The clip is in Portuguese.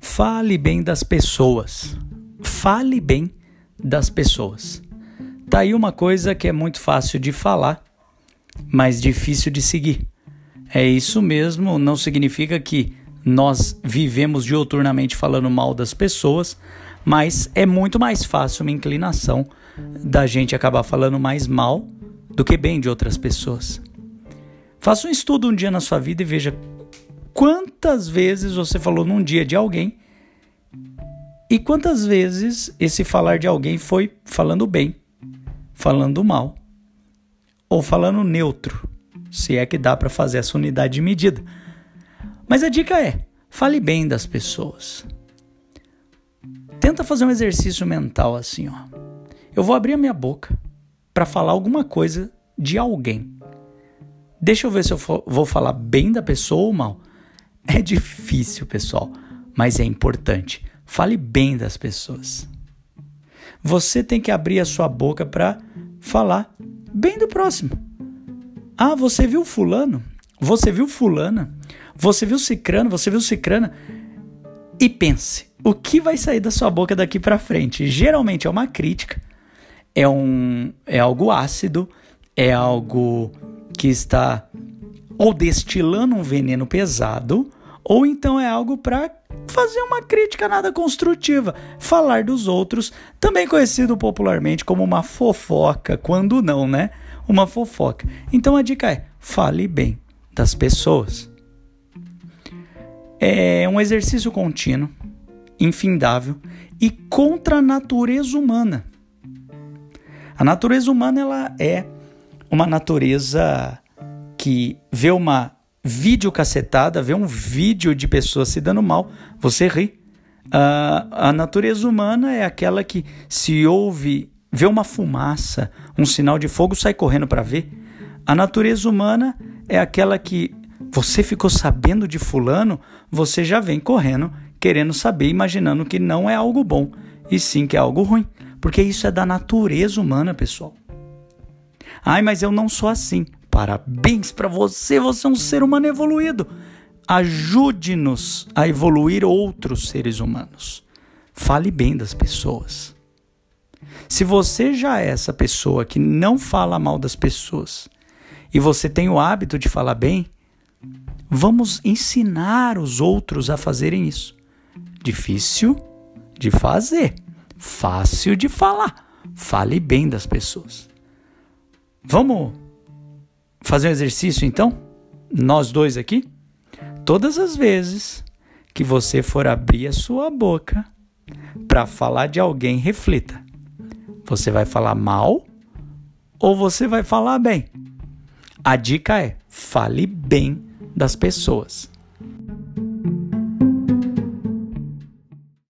Fale bem das pessoas. Fale bem das pessoas. Tá aí uma coisa que é muito fácil de falar, mas difícil de seguir. É isso mesmo, não significa que nós vivemos dioturnamente falando mal das pessoas, mas é muito mais fácil uma inclinação da gente acabar falando mais mal do que bem de outras pessoas. Faça um estudo um dia na sua vida e veja quantas vezes você falou num dia de alguém e quantas vezes esse falar de alguém foi falando bem, falando mal ou falando neutro, se é que dá para fazer essa unidade de medida. Mas a dica é: fale bem das pessoas. Tenta fazer um exercício mental assim, ó. Eu vou abrir a minha boca para falar alguma coisa de alguém. Deixa eu ver se eu vou falar bem da pessoa ou mal. É difícil, pessoal, mas é importante. Fale bem das pessoas. Você tem que abrir a sua boca para falar bem do próximo. Ah, você viu fulano? Você viu fulana? Você viu cicrano? Você viu cicrana? E pense, o que vai sair da sua boca daqui para frente? Geralmente é uma crítica, é um é algo ácido, é algo que está ou destilando um veneno pesado, ou então é algo para fazer uma crítica nada construtiva, falar dos outros, também conhecido popularmente como uma fofoca, quando não, né? Uma fofoca. Então a dica é: fale bem das pessoas. É um exercício contínuo, infindável e contra a natureza humana. A natureza humana ela é uma natureza que vê uma vídeo cacetada, vê um vídeo de pessoas se dando mal, você ri. Uh, a natureza humana é aquela que se ouve, vê uma fumaça, um sinal de fogo, sai correndo para ver. A natureza humana é aquela que você ficou sabendo de fulano, você já vem correndo, querendo saber, imaginando que não é algo bom, e sim que é algo ruim. Porque isso é da natureza humana, pessoal. Ai, mas eu não sou assim. Parabéns para você, você é um ser humano evoluído. Ajude-nos a evoluir outros seres humanos. Fale bem das pessoas. Se você já é essa pessoa que não fala mal das pessoas e você tem o hábito de falar bem, vamos ensinar os outros a fazerem isso. Difícil de fazer, fácil de falar. Fale bem das pessoas. Vamos fazer um exercício então? Nós dois aqui? Todas as vezes que você for abrir a sua boca para falar de alguém, reflita. Você vai falar mal ou você vai falar bem? A dica é: fale bem das pessoas.